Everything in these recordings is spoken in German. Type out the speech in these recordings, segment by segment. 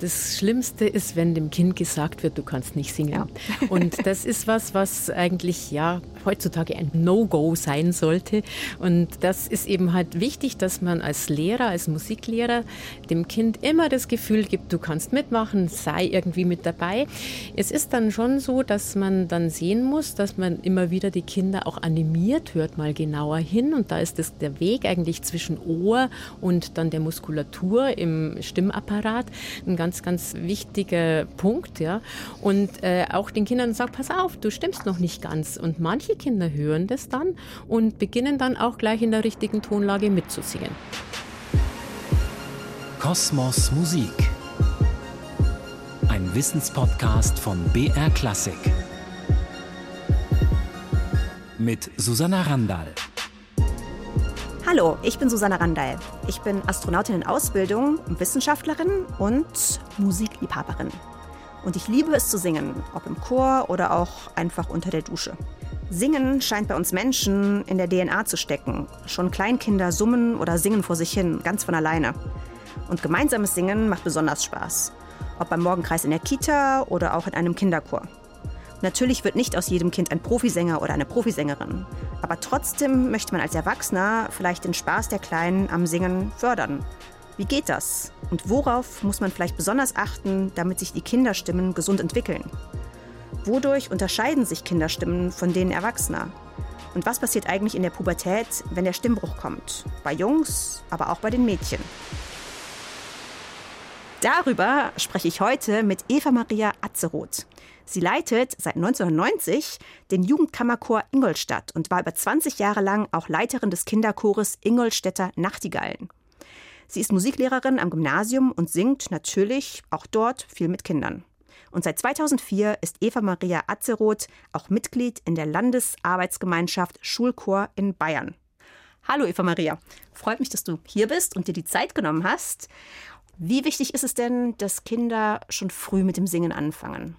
Das Schlimmste ist, wenn dem Kind gesagt wird, du kannst nicht singen. Ja. Und das ist was, was eigentlich ja heutzutage ein No-Go sein sollte. Und das ist eben halt wichtig, dass man als Lehrer, als Musiklehrer dem Kind immer das Gefühl gibt, du kannst mitmachen, sei irgendwie mit dabei. Es ist dann schon so, dass man dann sehen muss, dass man immer wieder die Kinder auch animiert, hört mal genauer hin. Und da ist das der Weg eigentlich zwischen Ohr und dann der Muskulatur im Stimmapparat ein ganz ganz, wichtiger Punkt. Ja? Und äh, auch den Kindern sagt, pass auf, du stimmst noch nicht ganz. Und manche Kinder hören das dann und beginnen dann auch gleich in der richtigen Tonlage mitzusingen. Kosmos Musik. Ein Wissenspodcast von BR Klassik. Mit Susanna Randall. Hallo, ich bin Susanna Randall. Ich bin Astronautin in Ausbildung, Wissenschaftlerin und Musikliebhaberin. Und ich liebe es zu singen, ob im Chor oder auch einfach unter der Dusche. Singen scheint bei uns Menschen in der DNA zu stecken. Schon Kleinkinder summen oder singen vor sich hin, ganz von alleine. Und gemeinsames Singen macht besonders Spaß. Ob beim Morgenkreis in der Kita oder auch in einem Kinderchor. Natürlich wird nicht aus jedem Kind ein Profisänger oder eine Profisängerin. Aber trotzdem möchte man als Erwachsener vielleicht den Spaß der Kleinen am Singen fördern. Wie geht das? Und worauf muss man vielleicht besonders achten, damit sich die Kinderstimmen gesund entwickeln? Wodurch unterscheiden sich Kinderstimmen von denen Erwachsener? Und was passiert eigentlich in der Pubertät, wenn der Stimmbruch kommt? Bei Jungs, aber auch bei den Mädchen. Darüber spreche ich heute mit Eva Maria Atzeroth. Sie leitet seit 1990 den Jugendkammerchor Ingolstadt und war über 20 Jahre lang auch Leiterin des Kinderchores Ingolstädter Nachtigallen. Sie ist Musiklehrerin am Gymnasium und singt natürlich auch dort viel mit Kindern. Und seit 2004 ist Eva Maria Atzeroth auch Mitglied in der Landesarbeitsgemeinschaft Schulchor in Bayern. Hallo Eva Maria, freut mich, dass du hier bist und dir die Zeit genommen hast. Wie wichtig ist es denn, dass Kinder schon früh mit dem Singen anfangen?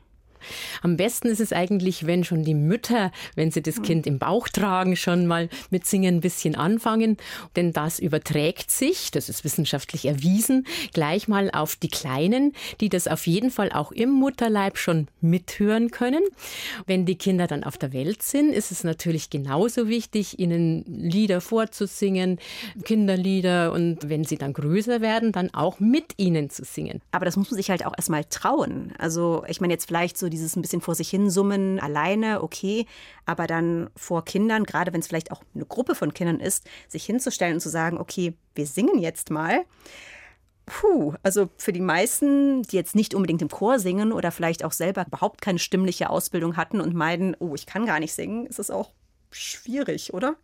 Am besten ist es eigentlich, wenn schon die Mütter, wenn sie das hm. Kind im Bauch tragen, schon mal mit Singen ein bisschen anfangen. Denn das überträgt sich, das ist wissenschaftlich erwiesen, gleich mal auf die Kleinen, die das auf jeden Fall auch im Mutterleib schon mithören können. Wenn die Kinder dann auf der Welt sind, ist es natürlich genauso wichtig, ihnen Lieder vorzusingen, Kinderlieder und wenn sie dann größer werden, dann auch mit ihnen zu singen. Aber das muss man sich halt auch erstmal trauen. Also ich meine jetzt vielleicht so dieses ein bisschen vor sich hin summen alleine, okay, aber dann vor Kindern, gerade wenn es vielleicht auch eine Gruppe von Kindern ist, sich hinzustellen und zu sagen, okay, wir singen jetzt mal. Puh, also für die meisten, die jetzt nicht unbedingt im Chor singen oder vielleicht auch selber überhaupt keine stimmliche Ausbildung hatten und meinen, oh, ich kann gar nicht singen, ist es auch schwierig, oder?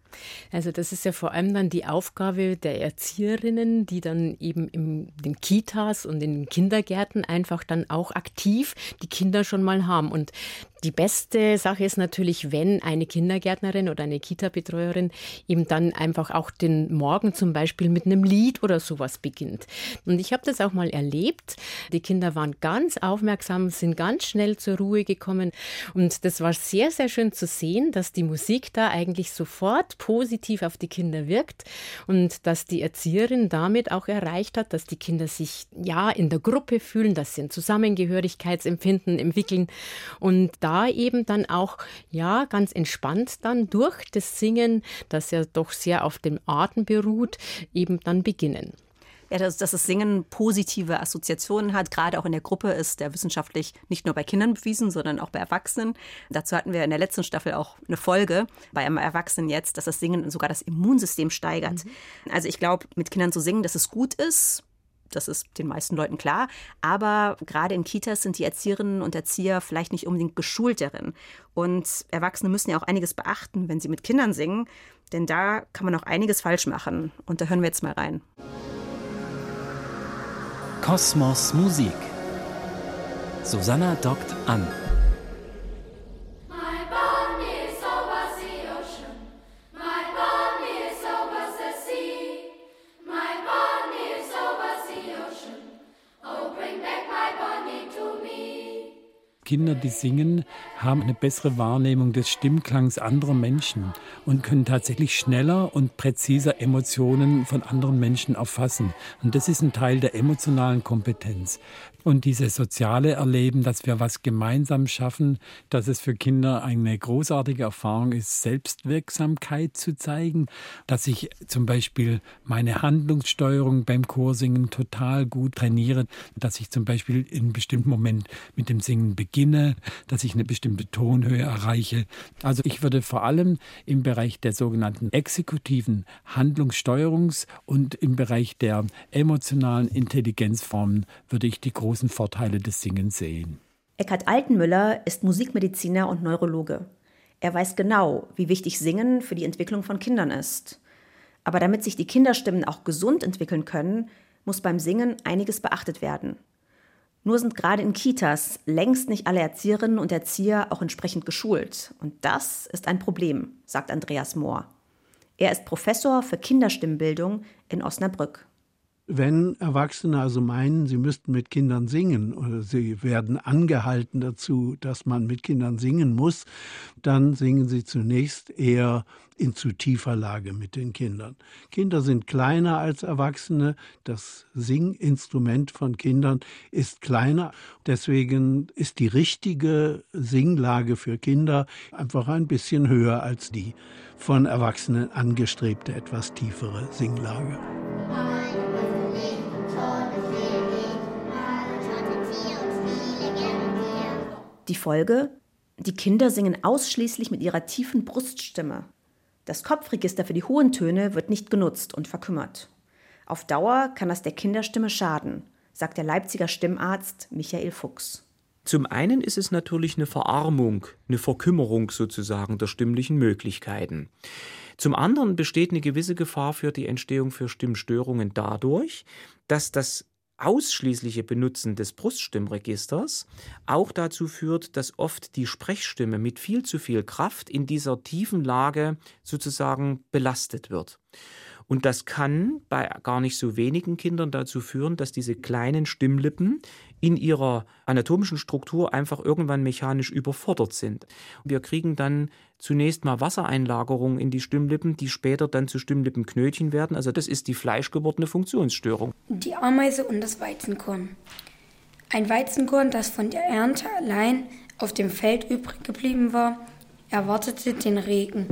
Also das ist ja vor allem dann die Aufgabe der Erzieherinnen, die dann eben in den Kitas und in den Kindergärten einfach dann auch aktiv die Kinder schon mal haben. Und die beste Sache ist natürlich, wenn eine Kindergärtnerin oder eine Kita-Betreuerin eben dann einfach auch den Morgen zum Beispiel mit einem Lied oder sowas beginnt. Und ich habe das auch mal erlebt. Die Kinder waren ganz aufmerksam, sind ganz schnell zur Ruhe gekommen. Und das war sehr, sehr schön zu sehen, dass die Musik da eigentlich sofort positiv auf die Kinder wirkt und dass die Erzieherin damit auch erreicht hat, dass die Kinder sich ja in der Gruppe fühlen, dass sie ein Zusammengehörigkeitsempfinden entwickeln und da eben dann auch ja ganz entspannt dann durch das Singen, das ja doch sehr auf dem Atem beruht, eben dann beginnen ja, dass, dass das Singen positive Assoziationen hat, gerade auch in der Gruppe ist der wissenschaftlich nicht nur bei Kindern bewiesen, sondern auch bei Erwachsenen. Dazu hatten wir in der letzten Staffel auch eine Folge bei einem Erwachsenen jetzt, dass das Singen sogar das Immunsystem steigert. Mhm. Also ich glaube, mit Kindern zu singen, dass es gut ist, das ist den meisten Leuten klar. Aber gerade in Kitas sind die Erzieherinnen und Erzieher vielleicht nicht unbedingt geschult darin. Und Erwachsene müssen ja auch einiges beachten, wenn sie mit Kindern singen. Denn da kann man auch einiges falsch machen. Und da hören wir jetzt mal rein. Kosmos Musik. Susanna dockt an. Kinder, die singen, haben eine bessere Wahrnehmung des Stimmklangs anderer Menschen und können tatsächlich schneller und präziser Emotionen von anderen Menschen erfassen. Und das ist ein Teil der emotionalen Kompetenz. Und dieses soziale Erleben, dass wir was gemeinsam schaffen, dass es für Kinder eine großartige Erfahrung ist, Selbstwirksamkeit zu zeigen, dass ich zum Beispiel meine Handlungssteuerung beim Chorsingen total gut trainiere, dass ich zum Beispiel in bestimmten Moment mit dem Singen beginne, dass ich eine bestimmte Tonhöhe erreiche. Also ich würde vor allem im Bereich der sogenannten exekutiven Handlungssteuerungs- und im Bereich der emotionalen Intelligenzformen würde ich die großen großen Vorteile des Singens sehen. Eckhard Altenmüller ist Musikmediziner und Neurologe. Er weiß genau, wie wichtig Singen für die Entwicklung von Kindern ist. Aber damit sich die Kinderstimmen auch gesund entwickeln können, muss beim Singen einiges beachtet werden. Nur sind gerade in Kitas längst nicht alle Erzieherinnen und Erzieher auch entsprechend geschult. Und das ist ein Problem, sagt Andreas Mohr. Er ist Professor für Kinderstimmbildung in Osnabrück. Wenn Erwachsene also meinen, sie müssten mit Kindern singen oder sie werden angehalten dazu, dass man mit Kindern singen muss, dann singen sie zunächst eher in zu tiefer Lage mit den Kindern. Kinder sind kleiner als Erwachsene. Das Singinstrument von Kindern ist kleiner. Deswegen ist die richtige Singlage für Kinder einfach ein bisschen höher als die von Erwachsenen angestrebte etwas tiefere Singlage. Die Folge? Die Kinder singen ausschließlich mit ihrer tiefen Bruststimme. Das Kopfregister für die hohen Töne wird nicht genutzt und verkümmert. Auf Dauer kann das der Kinderstimme schaden, sagt der Leipziger Stimmarzt Michael Fuchs. Zum einen ist es natürlich eine Verarmung, eine Verkümmerung sozusagen der stimmlichen Möglichkeiten. Zum anderen besteht eine gewisse Gefahr für die Entstehung für Stimmstörungen dadurch, dass das ausschließliche Benutzen des Bruststimmregisters auch dazu führt, dass oft die Sprechstimme mit viel zu viel Kraft in dieser tiefen Lage sozusagen belastet wird. Und das kann bei gar nicht so wenigen Kindern dazu führen, dass diese kleinen Stimmlippen in ihrer anatomischen Struktur einfach irgendwann mechanisch überfordert sind. Wir kriegen dann zunächst mal Wassereinlagerungen in die Stimmlippen, die später dann zu Stimmlippenknötchen werden. Also das ist die fleischgewordene Funktionsstörung. Die Ameise und das Weizenkorn. Ein Weizenkorn, das von der Ernte allein auf dem Feld übrig geblieben war, erwartete den Regen.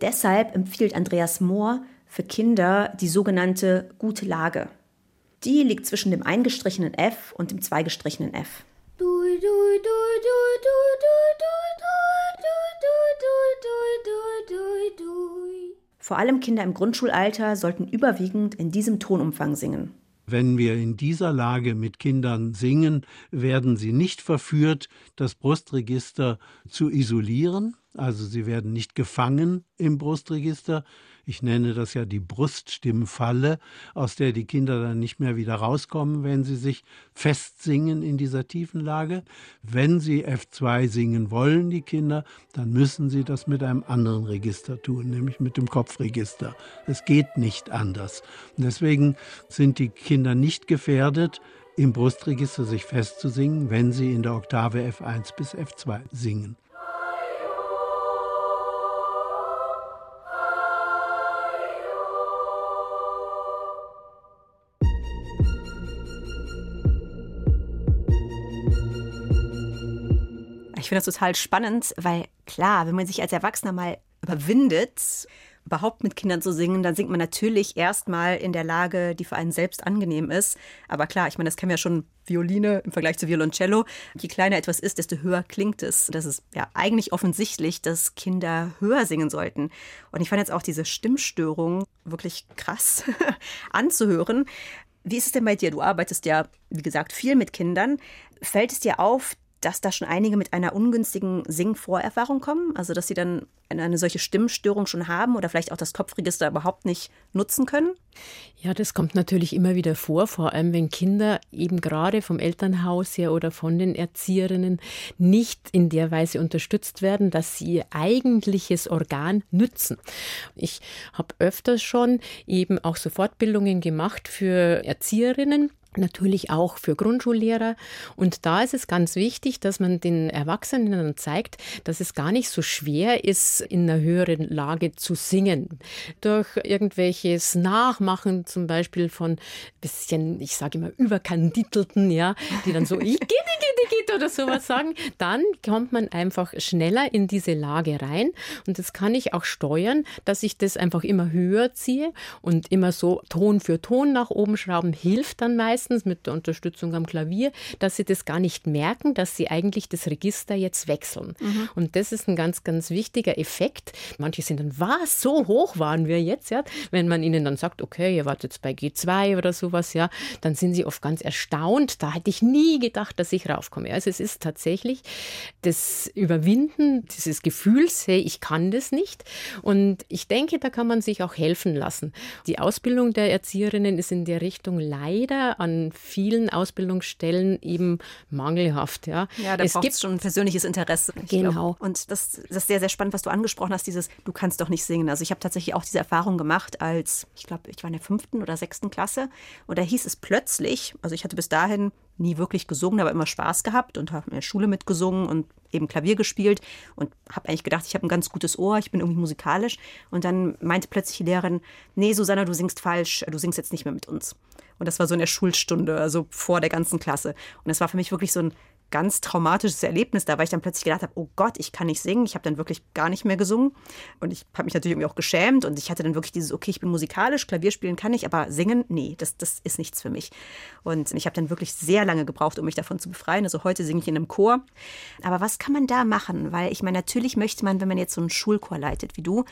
Deshalb empfiehlt Andreas Mohr für Kinder die sogenannte gute Lage. Die liegt zwischen dem eingestrichenen F und dem zweigestrichenen F. Vor allem Kinder im Grundschulalter sollten überwiegend in diesem Tonumfang singen. Wenn wir in dieser Lage mit Kindern singen, werden sie nicht verführt, das Brustregister zu isolieren, also sie werden nicht gefangen im Brustregister. Ich nenne das ja die Bruststimmfalle, aus der die Kinder dann nicht mehr wieder rauskommen, wenn sie sich festsingen in dieser tiefen Lage. Wenn sie F2 singen wollen, die Kinder, dann müssen sie das mit einem anderen Register tun, nämlich mit dem Kopfregister. Es geht nicht anders. Und deswegen sind die Kinder nicht gefährdet, im Brustregister sich festzusingen, wenn sie in der Oktave F1 bis F2 singen. Ich finde das total spannend, weil klar, wenn man sich als Erwachsener mal überwindet, überhaupt mit Kindern zu singen, dann singt man natürlich erstmal in der Lage, die für einen selbst angenehm ist. Aber klar, ich meine, das kennen wir ja schon Violine im Vergleich zu Violoncello. Je kleiner etwas ist, desto höher klingt es. Das ist ja eigentlich offensichtlich, dass Kinder höher singen sollten. Und ich fand jetzt auch diese Stimmstörung wirklich krass anzuhören. Wie ist es denn bei dir? Du arbeitest ja, wie gesagt, viel mit Kindern. Fällt es dir auf, dass da schon einige mit einer ungünstigen Singvorerfahrung kommen, also dass sie dann eine solche Stimmstörung schon haben oder vielleicht auch das Kopfregister überhaupt nicht nutzen können? Ja, das kommt natürlich immer wieder vor, vor allem wenn Kinder eben gerade vom Elternhaus her oder von den Erzieherinnen nicht in der Weise unterstützt werden, dass sie ihr eigentliches Organ nützen. Ich habe öfters schon eben auch so Fortbildungen gemacht für Erzieherinnen natürlich auch für Grundschullehrer. Und da ist es ganz wichtig, dass man den Erwachsenen zeigt, dass es gar nicht so schwer ist, in einer höheren Lage zu singen. Durch irgendwelches Nachmachen zum Beispiel von bisschen, ich sage immer, überkandidelten, ja, die dann so, ich oder sowas sagen, dann kommt man einfach schneller in diese Lage rein. Und das kann ich auch steuern, dass ich das einfach immer höher ziehe und immer so Ton für Ton nach oben schrauben hilft dann meistens meistens mit der Unterstützung am Klavier, dass sie das gar nicht merken, dass sie eigentlich das Register jetzt wechseln. Mhm. Und das ist ein ganz, ganz wichtiger Effekt. Manche sind dann, was, so hoch waren wir jetzt, ja? Wenn man ihnen dann sagt, okay, ihr wart jetzt bei G2 oder sowas, ja, dann sind sie oft ganz erstaunt. Da hätte ich nie gedacht, dass ich raufkomme. Also es ist tatsächlich das Überwinden dieses Gefühls, hey, ich kann das nicht. Und ich denke, da kann man sich auch helfen lassen. Die Ausbildung der Erzieherinnen ist in der Richtung leider an vielen Ausbildungsstellen eben mangelhaft. Ja, ja da es gibt schon persönliches Interesse. Genau. Glaub. Und das, das ist sehr, sehr spannend, was du angesprochen hast, dieses, du kannst doch nicht singen. Also ich habe tatsächlich auch diese Erfahrung gemacht, als, ich glaube, ich war in der fünften oder sechsten Klasse. Und da hieß es plötzlich, also ich hatte bis dahin nie wirklich gesungen, aber immer Spaß gehabt und habe in der Schule mitgesungen und eben Klavier gespielt und habe eigentlich gedacht, ich habe ein ganz gutes Ohr, ich bin irgendwie musikalisch. Und dann meinte plötzlich die Lehrerin, nee, Susanna, du singst falsch, du singst jetzt nicht mehr mit uns. Und das war so in der Schulstunde, also vor der ganzen Klasse. Und das war für mich wirklich so ein ganz traumatisches Erlebnis da, weil ich dann plötzlich gedacht habe, oh Gott, ich kann nicht singen. Ich habe dann wirklich gar nicht mehr gesungen. Und ich habe mich natürlich irgendwie auch geschämt. Und ich hatte dann wirklich dieses, okay, ich bin musikalisch, Klavier spielen kann ich, aber singen, nee, das, das ist nichts für mich. Und ich habe dann wirklich sehr lange gebraucht, um mich davon zu befreien. Also heute singe ich in einem Chor. Aber was kann man da machen? Weil ich meine, natürlich möchte man, wenn man jetzt so einen Schulchor leitet wie du,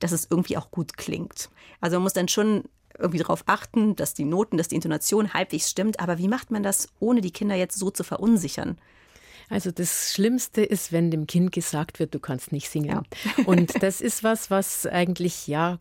dass es irgendwie auch gut klingt. Also man muss dann schon irgendwie darauf achten, dass die Noten, dass die Intonation halbwegs stimmt. Aber wie macht man das, ohne die Kinder jetzt so zu verunsichern? Also das Schlimmste ist, wenn dem Kind gesagt wird, du kannst nicht singen. Ja. Und das ist was, was eigentlich ja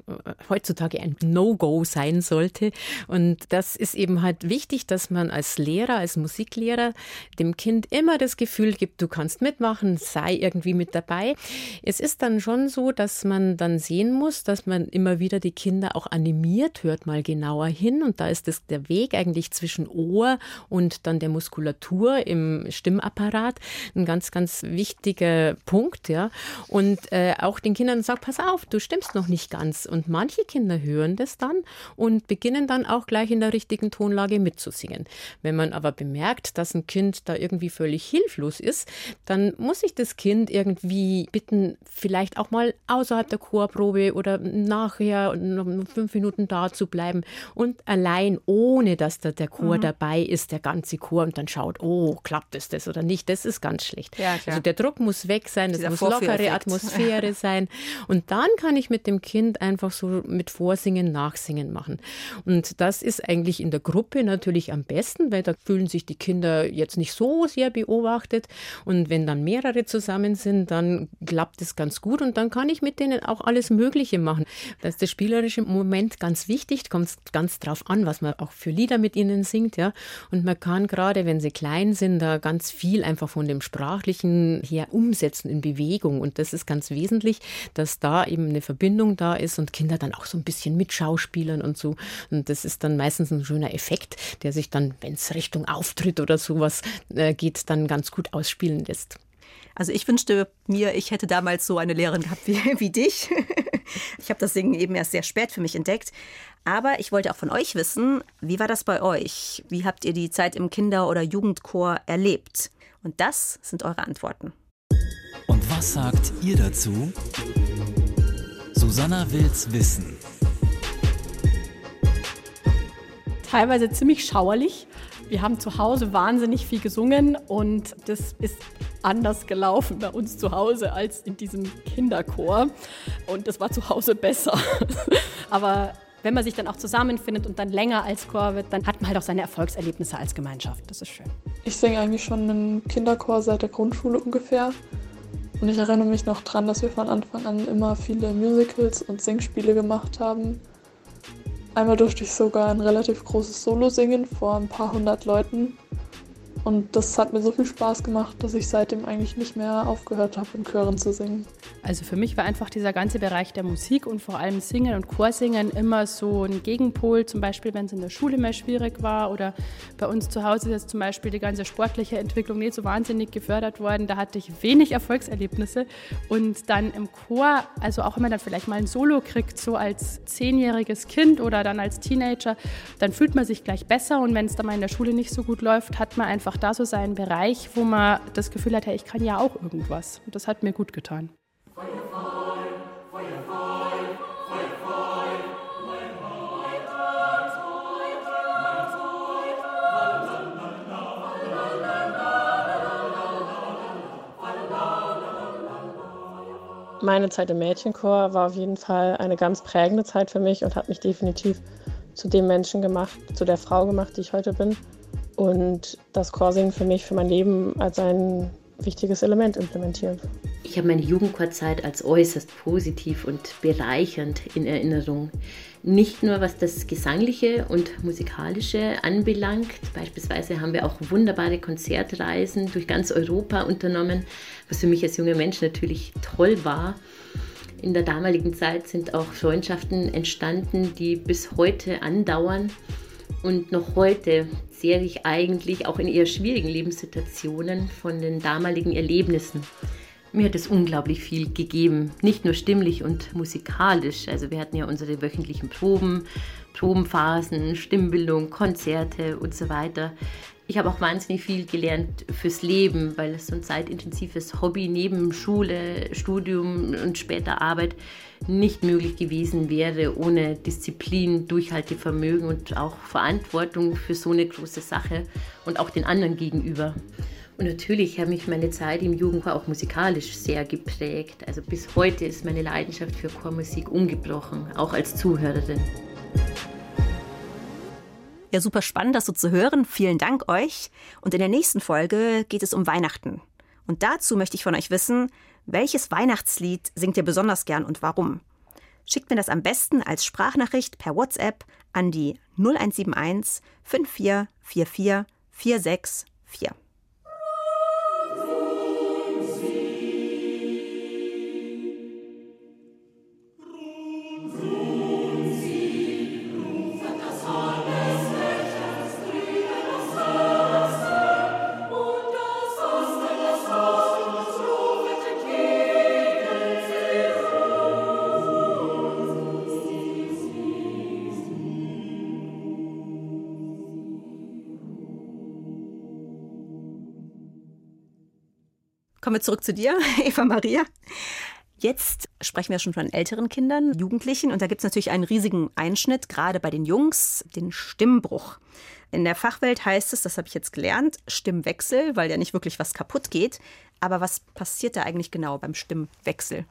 heutzutage ein No-Go sein sollte. Und das ist eben halt wichtig, dass man als Lehrer, als Musiklehrer dem Kind immer das Gefühl gibt, du kannst mitmachen, sei irgendwie mit dabei. Es ist dann schon so, dass man dann sehen muss, dass man immer wieder die Kinder auch animiert, hört mal genauer hin. Und da ist das der Weg eigentlich zwischen Ohr und dann der Muskulatur im Stimmapparat ein ganz, ganz wichtiger Punkt, ja. Und äh, auch den Kindern sagt, pass auf, du stimmst noch nicht ganz. Und manche Kinder hören das dann und beginnen dann auch gleich in der richtigen Tonlage mitzusingen. Wenn man aber bemerkt, dass ein Kind da irgendwie völlig hilflos ist, dann muss ich das Kind irgendwie bitten, vielleicht auch mal außerhalb der Chorprobe oder nachher noch fünf Minuten da zu bleiben und allein, ohne dass da der Chor mhm. dabei ist, der ganze Chor und dann schaut, oh, klappt es das oder nicht. Das ist ganz schlecht. Ja, also der Druck muss weg sein, es muss lockere Atmosphäre sein. Und dann kann ich mit dem Kind einfach so mit Vorsingen, Nachsingen machen. Und das ist eigentlich in der Gruppe natürlich am besten, weil da fühlen sich die Kinder jetzt nicht so sehr beobachtet. Und wenn dann mehrere zusammen sind, dann klappt es ganz gut und dann kann ich mit denen auch alles Mögliche machen. Da ist der spielerische Moment ganz wichtig, kommt ganz drauf an, was man auch für Lieder mit ihnen singt, ja. Und man kann gerade, wenn sie klein sind, da ganz viel einfach von dem Sprachlichen her umsetzen in Bewegung. Und das ist ganz wesentlich, dass da eben eine Verbindung da ist und Kinder dann auch so ein bisschen mitschauspielern und so. Und das ist dann meistens ein schöner Effekt, der sich dann, wenn es Richtung Auftritt oder sowas äh, geht, dann ganz gut ausspielen lässt. Also ich wünschte mir, ich hätte damals so eine Lehrerin gehabt wie, wie dich. Ich habe das Singen eben erst sehr spät für mich entdeckt. Aber ich wollte auch von euch wissen, wie war das bei euch? Wie habt ihr die Zeit im Kinder- oder Jugendchor erlebt? Und das sind eure Antworten. Und was sagt ihr dazu? Susanna will's wissen. Teilweise ziemlich schauerlich. Wir haben zu Hause wahnsinnig viel gesungen und das ist anders gelaufen bei uns zu Hause als in diesem Kinderchor. Und das war zu Hause besser. Aber wenn man sich dann auch zusammenfindet und dann länger als Chor wird, dann hat man halt auch seine Erfolgserlebnisse als Gemeinschaft. Das ist schön. Ich singe eigentlich schon im Kinderchor seit der Grundschule ungefähr. Und ich erinnere mich noch daran, dass wir von Anfang an immer viele Musicals und Singspiele gemacht haben. Einmal durfte ich sogar ein relativ großes Solo singen vor ein paar hundert Leuten. Und das hat mir so viel Spaß gemacht, dass ich seitdem eigentlich nicht mehr aufgehört habe, in Chören zu singen. Also für mich war einfach dieser ganze Bereich der Musik und vor allem Singen und Chorsingen immer so ein Gegenpol. Zum Beispiel, wenn es in der Schule mehr schwierig war oder bei uns zu Hause ist jetzt zum Beispiel die ganze sportliche Entwicklung nicht so wahnsinnig gefördert worden. Da hatte ich wenig Erfolgserlebnisse. Und dann im Chor, also auch wenn man dann vielleicht mal ein Solo kriegt, so als zehnjähriges Kind oder dann als Teenager, dann fühlt man sich gleich besser. Und wenn es dann mal in der Schule nicht so gut läuft, hat man einfach da so seinen Bereich, wo man das Gefühl hat, hey, ich kann ja auch irgendwas. Und das hat mir gut getan. Meine Zeit im Mädchenchor war auf jeden Fall eine ganz prägende Zeit für mich und hat mich definitiv zu dem Menschen gemacht, zu der Frau gemacht, die ich heute bin. Und das Chorsingen für mich, für mein Leben als ein wichtiges Element implementiert. Ich habe meine Jugendchorzeit als äußerst positiv und bereichernd in Erinnerung. Nicht nur was das Gesangliche und Musikalische anbelangt. Beispielsweise haben wir auch wunderbare Konzertreisen durch ganz Europa unternommen, was für mich als junger Mensch natürlich toll war. In der damaligen Zeit sind auch Freundschaften entstanden, die bis heute andauern. Und noch heute zehre ich eigentlich auch in eher schwierigen Lebenssituationen von den damaligen Erlebnissen. Mir hat es unglaublich viel gegeben, nicht nur stimmlich und musikalisch. Also wir hatten ja unsere wöchentlichen Proben, Probenphasen, Stimmbildung, Konzerte und so weiter. Ich habe auch wahnsinnig viel gelernt fürs Leben, weil es so ein zeitintensives Hobby neben Schule, Studium und später Arbeit nicht möglich gewesen wäre ohne Disziplin, Durchhaltevermögen und auch Verantwortung für so eine große Sache und auch den anderen gegenüber. Und natürlich hat mich meine Zeit im Jugendchor auch musikalisch sehr geprägt. Also bis heute ist meine Leidenschaft für Chormusik ungebrochen, auch als Zuhörerin. Ja, super spannend, das so zu hören. Vielen Dank euch. Und in der nächsten Folge geht es um Weihnachten. Und dazu möchte ich von euch wissen, welches Weihnachtslied singt ihr besonders gern und warum? Schickt mir das am besten als Sprachnachricht per WhatsApp an die 0171 5444 464. Kommen wir zurück zu dir, Eva Maria. Jetzt sprechen wir schon von älteren Kindern, Jugendlichen. Und da gibt es natürlich einen riesigen Einschnitt, gerade bei den Jungs, den Stimmbruch. In der Fachwelt heißt es, das habe ich jetzt gelernt, Stimmwechsel, weil ja nicht wirklich was kaputt geht. Aber was passiert da eigentlich genau beim Stimmwechsel?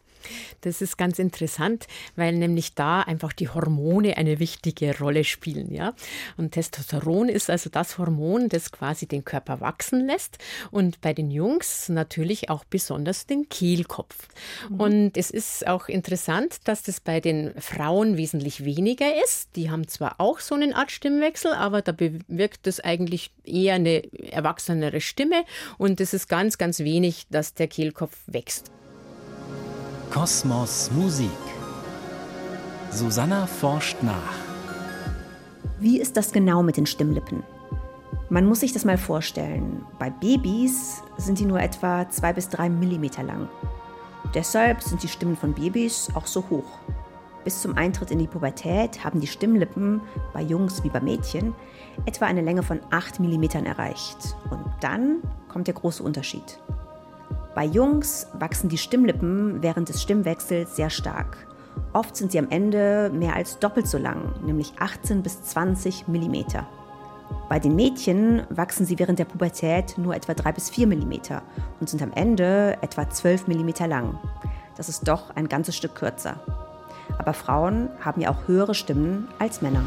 Das ist ganz interessant, weil nämlich da einfach die Hormone eine wichtige Rolle spielen, ja. Und Testosteron ist also das Hormon, das quasi den Körper wachsen lässt und bei den Jungs natürlich auch besonders den Kehlkopf. Mhm. Und es ist auch interessant, dass das bei den Frauen wesentlich weniger ist. Die haben zwar auch so eine Art Stimmwechsel, aber da bewirkt es eigentlich eher eine erwachsenere Stimme und es ist ganz, ganz wenig, dass der Kehlkopf wächst. Kosmos Musik. Susanna forscht nach. Wie ist das genau mit den Stimmlippen? Man muss sich das mal vorstellen. Bei Babys sind die nur etwa zwei bis drei Millimeter lang. Deshalb sind die Stimmen von Babys auch so hoch. Bis zum Eintritt in die Pubertät haben die Stimmlippen bei Jungs wie bei Mädchen etwa eine Länge von 8 mm erreicht. Und dann kommt der große Unterschied. Bei Jungs wachsen die Stimmlippen während des Stimmwechsels sehr stark. Oft sind sie am Ende mehr als doppelt so lang, nämlich 18 bis 20 mm. Bei den Mädchen wachsen sie während der Pubertät nur etwa 3 bis 4 mm und sind am Ende etwa 12 mm lang. Das ist doch ein ganzes Stück kürzer. Aber Frauen haben ja auch höhere Stimmen als Männer.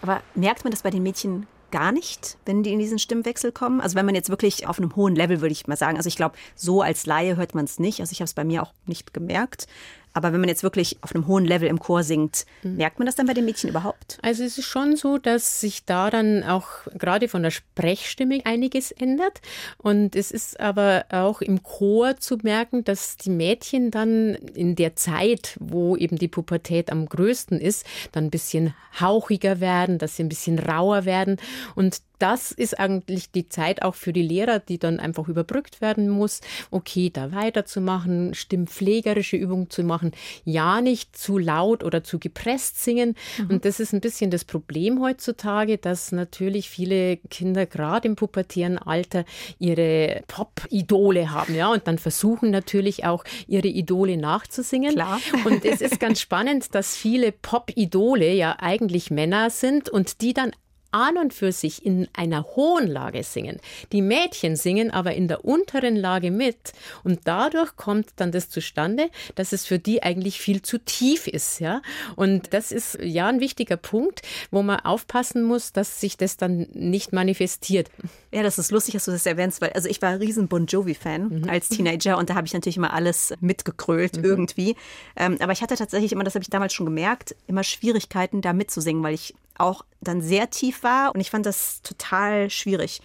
Aber merkt man das bei den Mädchen gar nicht, wenn die in diesen Stimmwechsel kommen? Also wenn man jetzt wirklich auf einem hohen Level, würde ich mal sagen. Also ich glaube, so als Laie hört man es nicht. Also ich habe es bei mir auch nicht gemerkt. Aber wenn man jetzt wirklich auf einem hohen Level im Chor singt, mhm. merkt man das dann bei den Mädchen überhaupt? Also es ist schon so, dass sich da dann auch gerade von der Sprechstimme einiges ändert. Und es ist aber auch im Chor zu merken, dass die Mädchen dann in der Zeit, wo eben die Pubertät am größten ist, dann ein bisschen hauchiger werden, dass sie ein bisschen rauer werden. Und das ist eigentlich die Zeit auch für die Lehrer, die dann einfach überbrückt werden muss. Okay, da weiterzumachen, stimmpflegerische Übungen zu machen, ja nicht zu laut oder zu gepresst singen. Mhm. Und das ist ein bisschen das Problem heutzutage, dass natürlich viele Kinder gerade im pubertären Alter ihre Pop-Idole haben, ja, und dann versuchen natürlich auch ihre Idole nachzusingen. Klar. Und es ist ganz spannend, dass viele Pop-Idole ja eigentlich Männer sind und die dann an und für sich in einer hohen Lage singen. Die Mädchen singen aber in der unteren Lage mit und dadurch kommt dann das zustande, dass es für die eigentlich viel zu tief ist, ja. Und das ist ja ein wichtiger Punkt, wo man aufpassen muss, dass sich das dann nicht manifestiert. Ja, das ist lustig, dass du das erwähnst, weil also ich war ein riesen Bon Jovi-Fan mhm. als Teenager und da habe ich natürlich immer alles mitgekrölt mhm. irgendwie. Ähm, aber ich hatte tatsächlich immer, das habe ich damals schon gemerkt, immer Schwierigkeiten da mitzusingen, weil ich auch dann sehr tief war und ich fand das total schwierig.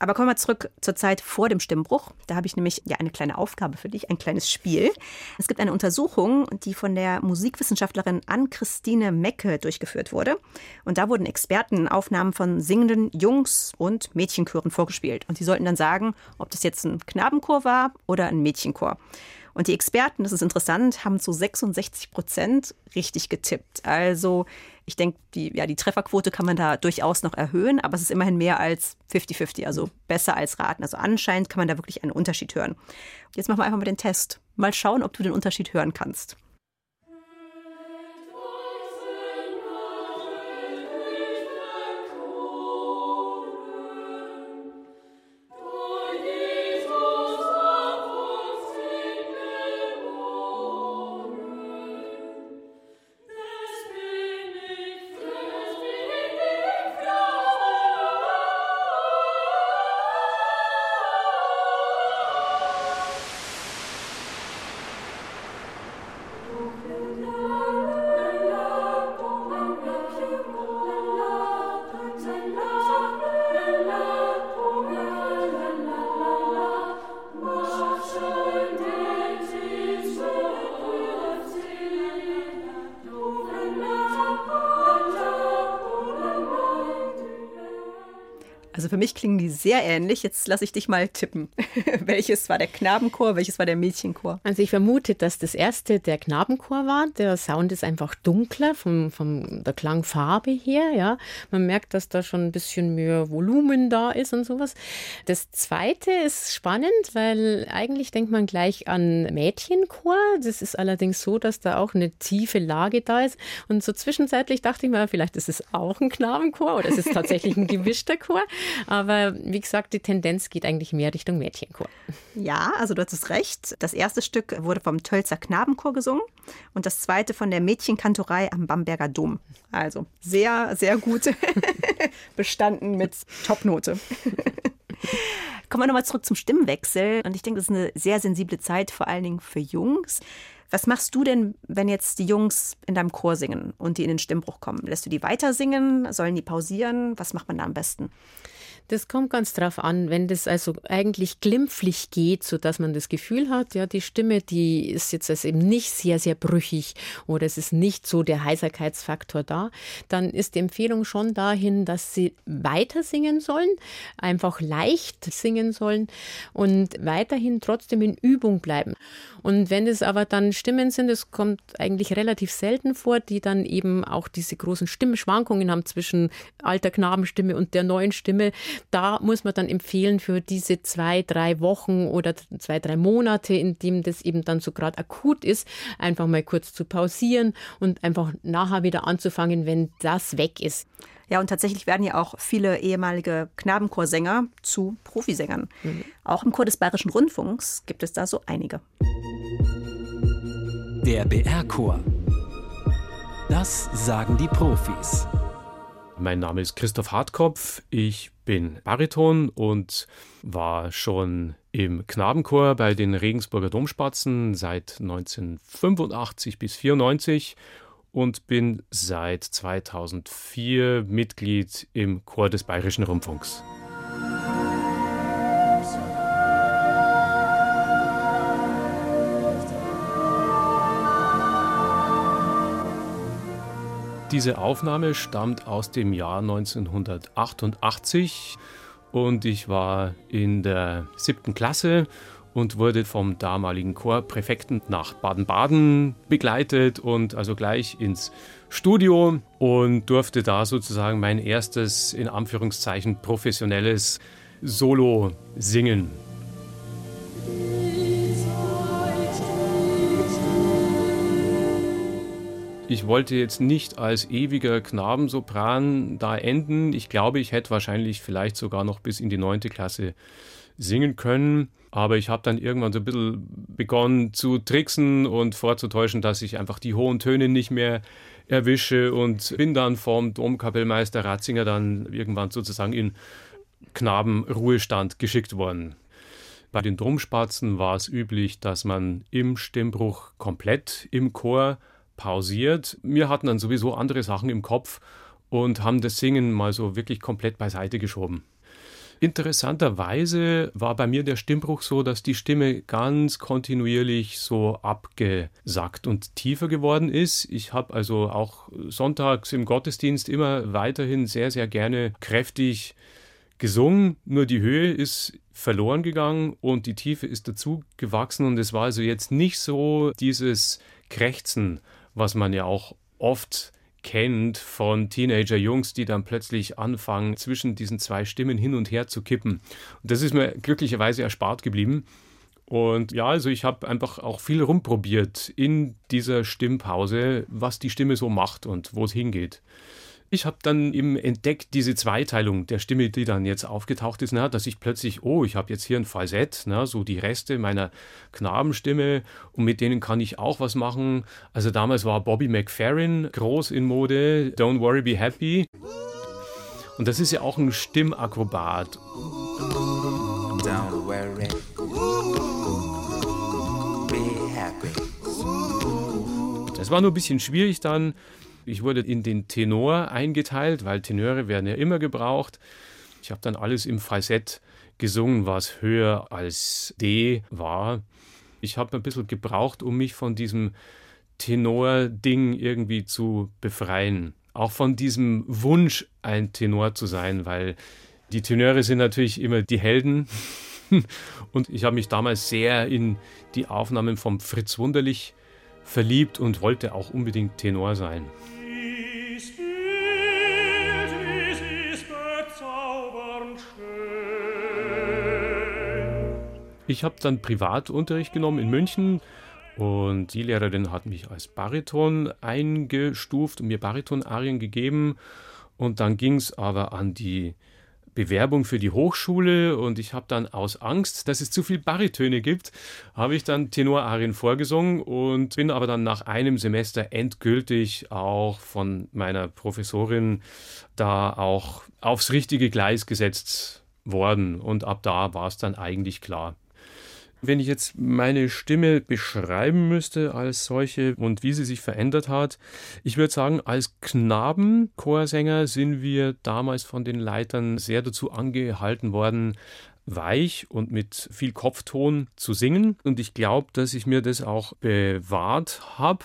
Aber kommen wir zurück zur Zeit vor dem Stimmbruch. Da habe ich nämlich ja eine kleine Aufgabe für dich, ein kleines Spiel. Es gibt eine Untersuchung, die von der Musikwissenschaftlerin Ann-Christine Mecke durchgeführt wurde. Und da wurden Experten Aufnahmen von singenden Jungs- und Mädchenchören vorgespielt. Und die sollten dann sagen, ob das jetzt ein Knabenchor war oder ein Mädchenchor. Und die Experten, das ist interessant, haben zu 66 Prozent richtig getippt. Also ich denke, die, ja, die Trefferquote kann man da durchaus noch erhöhen, aber es ist immerhin mehr als 50-50, also besser als raten. Also anscheinend kann man da wirklich einen Unterschied hören. Jetzt machen wir einfach mal den Test. Mal schauen, ob du den Unterschied hören kannst. Also für mich klingen die sehr ähnlich. Jetzt lasse ich dich mal tippen. welches war der Knabenchor, welches war der Mädchenchor? Also ich vermute, dass das erste der Knabenchor war. Der Sound ist einfach dunkler von vom der Klangfarbe her. Ja, man merkt, dass da schon ein bisschen mehr Volumen da ist und sowas. Das zweite ist spannend, weil eigentlich denkt man gleich an Mädchenchor. Das ist allerdings so, dass da auch eine tiefe Lage da ist. Und so zwischenzeitlich dachte ich mir, vielleicht ist es auch ein Knabenchor oder es ist tatsächlich ein gewischter Chor. Aber wie gesagt, die Tendenz geht eigentlich mehr Richtung Mädchenchor. Ja, also du hattest recht. Das erste Stück wurde vom Tölzer Knabenchor gesungen und das zweite von der Mädchenkantorei am Bamberger Dom. Also sehr, sehr gut bestanden mit Topnote. Kommen wir nochmal zurück zum Stimmwechsel. Und ich denke, das ist eine sehr sensible Zeit, vor allen Dingen für Jungs. Was machst du denn, wenn jetzt die Jungs in deinem Chor singen und die in den Stimmbruch kommen? Lässt du die weiter singen? Sollen die pausieren? Was macht man da am besten? Das kommt ganz drauf an, wenn das also eigentlich glimpflich geht, so dass man das Gefühl hat, ja, die Stimme, die ist jetzt also eben nicht sehr, sehr brüchig oder es ist nicht so der Heiserkeitsfaktor da, dann ist die Empfehlung schon dahin, dass sie weiter singen sollen, einfach leicht singen sollen und weiterhin trotzdem in Übung bleiben. Und wenn es aber dann Stimmen sind, es kommt eigentlich relativ selten vor, die dann eben auch diese großen Stimmschwankungen haben zwischen alter Knabenstimme und der neuen Stimme, da muss man dann empfehlen für diese zwei, drei Wochen oder zwei, drei Monate, in dem das eben dann so gerade akut ist, einfach mal kurz zu pausieren und einfach nachher wieder anzufangen, wenn das weg ist. Ja, und tatsächlich werden ja auch viele ehemalige Knabenchorsänger zu Profisängern. Mhm. Auch im Chor des Bayerischen Rundfunks gibt es da so einige. Der BR-Chor. Das sagen die Profis. Mein Name ist Christoph Hartkopf. Ich bin Bariton und war schon im Knabenchor bei den Regensburger Domspatzen seit 1985 bis 1994 und bin seit 2004 Mitglied im Chor des Bayerischen Rundfunks. Diese Aufnahme stammt aus dem Jahr 1988 und ich war in der siebten Klasse und wurde vom damaligen Chorpräfekten nach Baden-Baden begleitet und also gleich ins Studio und durfte da sozusagen mein erstes in Anführungszeichen professionelles Solo singen. Ich wollte jetzt nicht als ewiger Knabensopran da enden. Ich glaube, ich hätte wahrscheinlich vielleicht sogar noch bis in die neunte Klasse singen können. Aber ich habe dann irgendwann so ein bisschen begonnen zu tricksen und vorzutäuschen, dass ich einfach die hohen Töne nicht mehr erwische und bin dann vom Domkapellmeister Ratzinger dann irgendwann sozusagen in Knabenruhestand geschickt worden. Bei den Domspatzen war es üblich, dass man im Stimmbruch komplett im Chor pausiert. Wir hatten dann sowieso andere Sachen im Kopf und haben das Singen mal so wirklich komplett beiseite geschoben. Interessanterweise war bei mir der Stimmbruch so, dass die Stimme ganz kontinuierlich so abgesackt und tiefer geworden ist. Ich habe also auch sonntags im Gottesdienst immer weiterhin sehr, sehr gerne kräftig gesungen, nur die Höhe ist verloren gegangen und die Tiefe ist dazu gewachsen und es war also jetzt nicht so dieses Krächzen, was man ja auch oft kennt von Teenager-Jungs, die dann plötzlich anfangen, zwischen diesen zwei Stimmen hin und her zu kippen. Und das ist mir glücklicherweise erspart geblieben. Und ja, also ich habe einfach auch viel rumprobiert in dieser Stimmpause, was die Stimme so macht und wo es hingeht. Ich habe dann eben entdeckt, diese Zweiteilung der Stimme, die dann jetzt aufgetaucht ist, na, dass ich plötzlich, oh, ich habe jetzt hier ein Falsett, na, so die Reste meiner Knabenstimme und mit denen kann ich auch was machen. Also damals war Bobby McFerrin groß in Mode, Don't Worry, Be Happy. Und das ist ja auch ein Stimmakrobat. Don't worry, be happy. Das war nur ein bisschen schwierig dann ich wurde in den Tenor eingeteilt, weil Tenöre werden ja immer gebraucht. Ich habe dann alles im Falsett gesungen, was höher als D war. Ich habe ein bisschen gebraucht, um mich von diesem Tenor-Ding irgendwie zu befreien. Auch von diesem Wunsch, ein Tenor zu sein, weil die Tenöre sind natürlich immer die Helden. Und ich habe mich damals sehr in die Aufnahmen vom Fritz Wunderlich verliebt und wollte auch unbedingt Tenor sein. Ich habe dann Privatunterricht genommen in München und die Lehrerin hat mich als Bariton eingestuft und mir Baritonarien gegeben. Und dann ging es aber an die Bewerbung für die Hochschule und ich habe dann aus Angst, dass es zu viel Baritöne gibt, habe ich dann Tenorarien vorgesungen und bin aber dann nach einem Semester endgültig auch von meiner Professorin da auch aufs richtige Gleis gesetzt worden und ab da war es dann eigentlich klar. Wenn ich jetzt meine Stimme beschreiben müsste als solche und wie sie sich verändert hat, ich würde sagen, als Knabenchorsänger sind wir damals von den Leitern sehr dazu angehalten worden, weich und mit viel Kopfton zu singen. Und ich glaube, dass ich mir das auch bewahrt habe.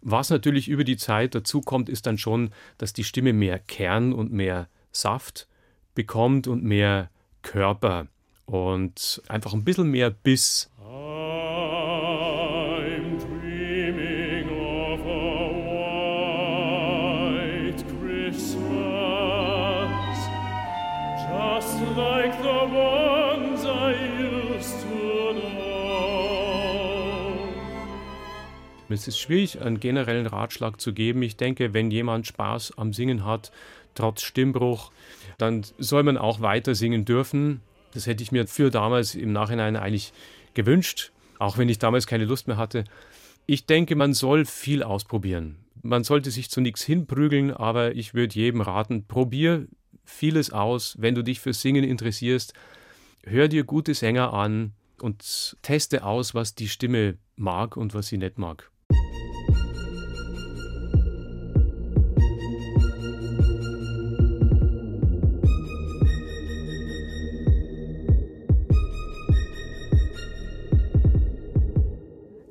Was natürlich über die Zeit dazu kommt, ist dann schon, dass die Stimme mehr Kern und mehr Saft bekommt und mehr Körper und einfach ein bisschen mehr Biss. Es ist schwierig, einen generellen Ratschlag zu geben. Ich denke, wenn jemand Spaß am Singen hat, trotz Stimmbruch, dann soll man auch weiter singen dürfen. Das hätte ich mir für damals im Nachhinein eigentlich gewünscht, auch wenn ich damals keine Lust mehr hatte. Ich denke, man soll viel ausprobieren. Man sollte sich zu nichts hinprügeln, aber ich würde jedem raten, probier vieles aus. Wenn du dich für Singen interessierst, hör dir gute Sänger an und teste aus, was die Stimme mag und was sie nicht mag.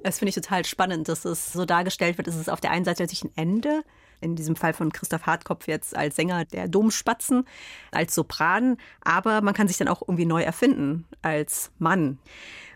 Das finde ich total spannend, dass es so dargestellt wird, es auf der einen Seite natürlich ein Ende, in diesem Fall von Christoph Hartkopf jetzt als Sänger der Domspatzen, als Sopran, aber man kann sich dann auch irgendwie neu erfinden als Mann.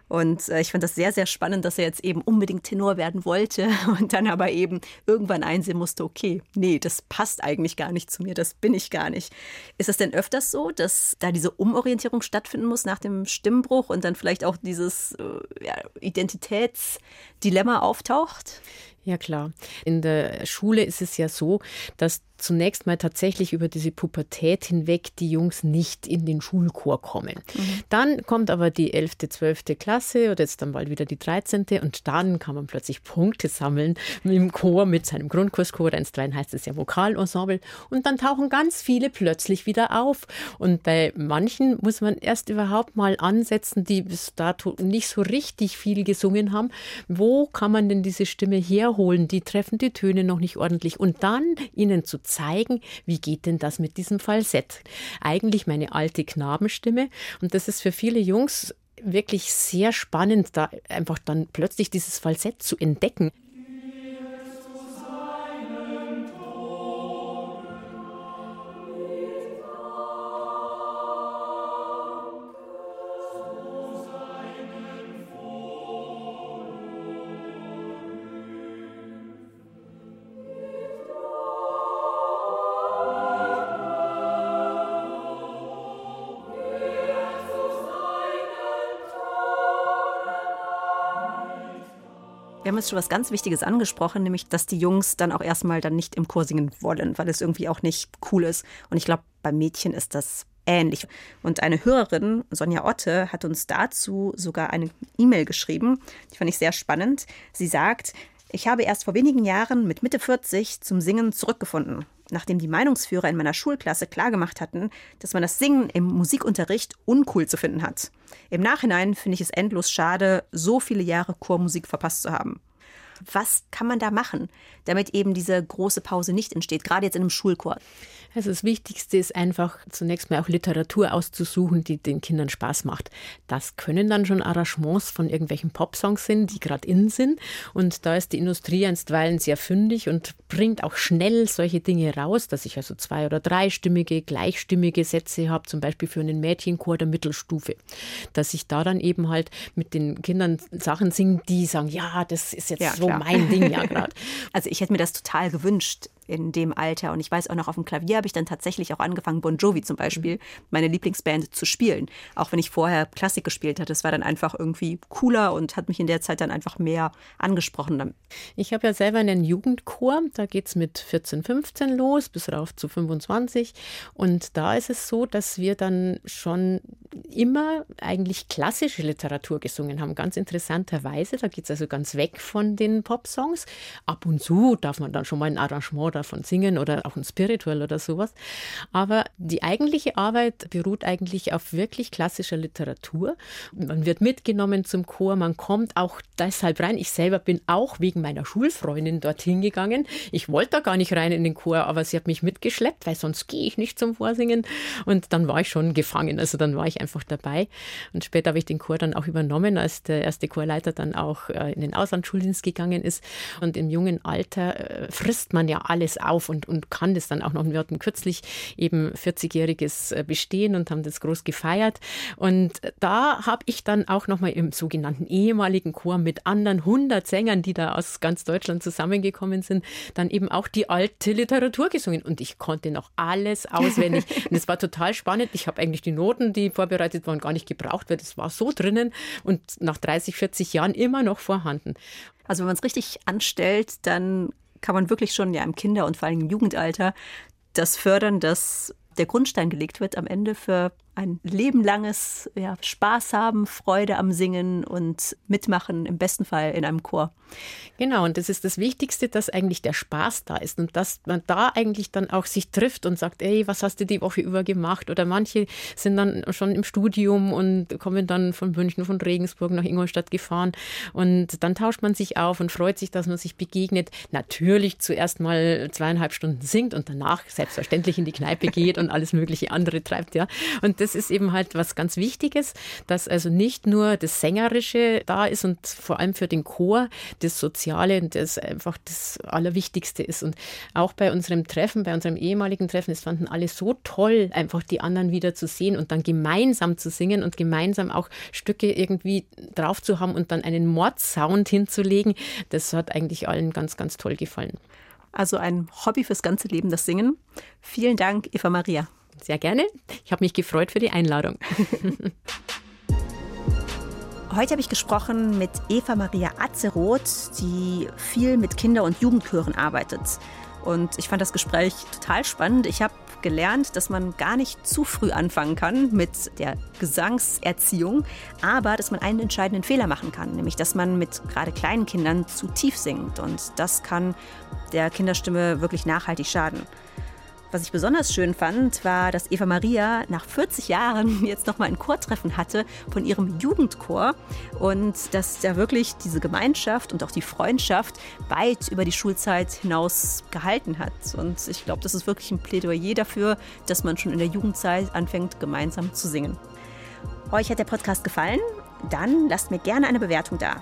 Und äh, ich fand das sehr, sehr spannend, dass er jetzt eben unbedingt Tenor werden wollte und dann aber eben irgendwann einsehen musste, okay, nee, das passt eigentlich gar nicht zu mir, das bin ich gar nicht. Ist es denn öfters so, dass da diese Umorientierung stattfinden muss nach dem Stimmbruch und dann vielleicht auch dieses äh, ja, Identitätsdilemma auftaucht? Ja klar. In der Schule ist es ja so, dass zunächst mal tatsächlich über diese Pubertät hinweg die Jungs nicht in den Schulchor kommen. Mhm. Dann kommt aber die 11., 12. Klasse oder jetzt dann bald wieder die 13. und dann kann man plötzlich Punkte sammeln im Chor mit seinem Grundkurschor. Einstweilen heißt es ja Vokalensemble und dann tauchen ganz viele plötzlich wieder auf. Und bei manchen muss man erst überhaupt mal ansetzen, die bis dato nicht so richtig viel gesungen haben. Wo kann man denn diese Stimme herholen? Die treffen die Töne noch nicht ordentlich und dann ihnen zu zeigen, wie geht denn das mit diesem Falsett. Eigentlich meine alte Knabenstimme und das ist für viele Jungs wirklich sehr spannend, da einfach dann plötzlich dieses Falsett zu entdecken. Jetzt schon was ganz Wichtiges angesprochen, nämlich, dass die Jungs dann auch erstmal dann nicht im Chor singen wollen, weil es irgendwie auch nicht cool ist. Und ich glaube, bei Mädchen ist das ähnlich. Und eine Hörerin, Sonja Otte, hat uns dazu sogar eine E-Mail geschrieben. Die fand ich sehr spannend. Sie sagt, ich habe erst vor wenigen Jahren mit Mitte 40 zum Singen zurückgefunden, nachdem die Meinungsführer in meiner Schulklasse klargemacht hatten, dass man das Singen im Musikunterricht uncool zu finden hat. Im Nachhinein finde ich es endlos schade, so viele Jahre Chormusik verpasst zu haben. Was kann man da machen, damit eben diese große Pause nicht entsteht, gerade jetzt in einem Schulchor? Also das Wichtigste ist einfach zunächst mal auch Literatur auszusuchen, die den Kindern Spaß macht. Das können dann schon Arrangements von irgendwelchen Popsongs sind, die gerade in sind. Und da ist die Industrie einstweilen sehr fündig und bringt auch schnell solche Dinge raus, dass ich also zwei- oder dreistimmige, gleichstimmige Sätze habe, zum Beispiel für einen Mädchenchor der Mittelstufe. Dass ich da dann eben halt mit den Kindern Sachen singe, die sagen, ja, das ist jetzt ja, so klar. mein Ding ja gerade. Also ich hätte mir das total gewünscht in dem Alter. Und ich weiß auch noch, auf dem Klavier habe ich dann tatsächlich auch angefangen, Bon Jovi zum Beispiel, mhm. meine Lieblingsband, zu spielen. Auch wenn ich vorher Klassik gespielt hatte. Es war dann einfach irgendwie cooler und hat mich in der Zeit dann einfach mehr angesprochen. Ich habe ja selber einen Jugendchor. Da geht es mit 14, 15 los, bis rauf zu 25. Und da ist es so, dass wir dann schon immer eigentlich klassische Literatur gesungen haben. Ganz interessanterweise. Da geht es also ganz weg von den Popsongs. Ab und zu darf man dann schon mal ein Arrangement davon singen oder auch ein Spiritual oder sowas. Aber die eigentliche Arbeit beruht eigentlich auf wirklich klassischer Literatur. Man wird mitgenommen zum Chor, man kommt auch deshalb rein. Ich selber bin auch wegen meiner Schulfreundin dorthin gegangen. Ich wollte da gar nicht rein in den Chor, aber sie hat mich mitgeschleppt, weil sonst gehe ich nicht zum Vorsingen. Und dann war ich schon gefangen. Also dann war ich einfach dabei. Und später habe ich den Chor dann auch übernommen, als der erste Chorleiter dann auch äh, in den Auslandsschuldienst gegangen ist. Und im jungen Alter äh, frisst man ja alles auf und, und kann das dann auch noch. Wir hatten kürzlich eben 40-jähriges äh, Bestehen und haben das groß gefeiert. Und da habe ich dann auch nochmal im sogenannten ehemaligen Chor mit anderen 100 Sängern, die da aus ganz Deutschland zusammengekommen sind, dann eben auch die alte Literatur gesungen. Und ich konnte noch alles auswendig. und es war total spannend. Ich habe eigentlich die Noten, die vorbereitet waren, gar nicht gebraucht, weil das war so drinnen und nach 30, 40 Jahren immer noch vorhanden. Also wenn man es richtig anstellt, dann kann man wirklich schon ja im Kinder- und vor allem im Jugendalter das fördern, dass der Grundstein gelegt wird am Ende für ein lebenlanges ja, Spaß haben, Freude am Singen und mitmachen, im besten Fall in einem Chor. Genau, und das ist das Wichtigste, dass eigentlich der Spaß da ist und dass man da eigentlich dann auch sich trifft und sagt, ey, was hast du die Woche über gemacht? Oder manche sind dann schon im Studium und kommen dann von München, von Regensburg nach Ingolstadt gefahren und dann tauscht man sich auf und freut sich, dass man sich begegnet. Natürlich zuerst mal zweieinhalb Stunden singt und danach selbstverständlich in die Kneipe geht und alles mögliche andere treibt, ja. Und das ist eben halt was ganz Wichtiges, dass also nicht nur das Sängerische da ist und vor allem für den Chor das Soziale und das einfach das Allerwichtigste ist. Und auch bei unserem Treffen, bei unserem ehemaligen Treffen, es fanden alle so toll, einfach die anderen wieder zu sehen und dann gemeinsam zu singen und gemeinsam auch Stücke irgendwie drauf zu haben und dann einen Mordsound hinzulegen. Das hat eigentlich allen ganz, ganz toll gefallen. Also ein Hobby fürs ganze Leben, das Singen. Vielen Dank, Eva Maria. Sehr gerne. Ich habe mich gefreut für die Einladung. Heute habe ich gesprochen mit Eva Maria Atzeroth, die viel mit Kinder- und Jugendchören arbeitet. Und ich fand das Gespräch total spannend. Ich habe gelernt, dass man gar nicht zu früh anfangen kann mit der Gesangserziehung, aber dass man einen entscheidenden Fehler machen kann, nämlich dass man mit gerade kleinen Kindern zu tief singt. Und das kann der Kinderstimme wirklich nachhaltig schaden. Was ich besonders schön fand, war, dass Eva Maria nach 40 Jahren jetzt nochmal ein Chortreffen hatte von ihrem Jugendchor und dass da wirklich diese Gemeinschaft und auch die Freundschaft weit über die Schulzeit hinaus gehalten hat. Und ich glaube, das ist wirklich ein Plädoyer dafür, dass man schon in der Jugendzeit anfängt, gemeinsam zu singen. Euch hat der Podcast gefallen? Dann lasst mir gerne eine Bewertung da.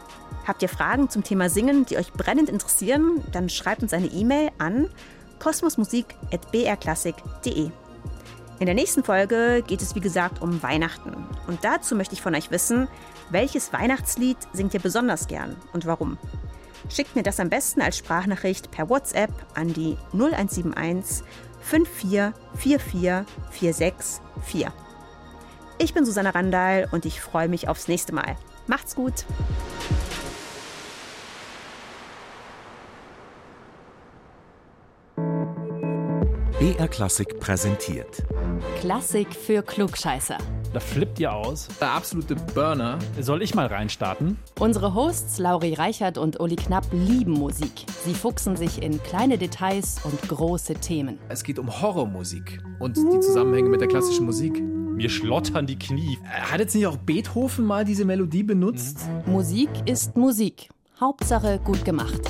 Habt ihr Fragen zum Thema Singen, die euch brennend interessieren? Dann schreibt uns eine E-Mail an kosmosmusik.brklassik.de. In der nächsten Folge geht es wie gesagt um Weihnachten. Und dazu möchte ich von euch wissen, welches Weihnachtslied singt ihr besonders gern und warum? Schickt mir das am besten als Sprachnachricht per WhatsApp an die 0171 5444 464. Ich bin Susanne Randall und ich freue mich aufs nächste Mal. Macht's gut! BR Klassik präsentiert. Klassik für Klugscheißer. Da flippt ihr aus. Der absolute Burner. Soll ich mal reinstarten? Unsere Hosts Lauri Reichert und Uli Knapp lieben Musik. Sie fuchsen sich in kleine Details und große Themen. Es geht um Horrormusik und die Zusammenhänge mit der klassischen Musik. Mir schlottern die Knie. Hat jetzt nicht auch Beethoven mal diese Melodie benutzt? Musik ist Musik. Hauptsache gut gemacht.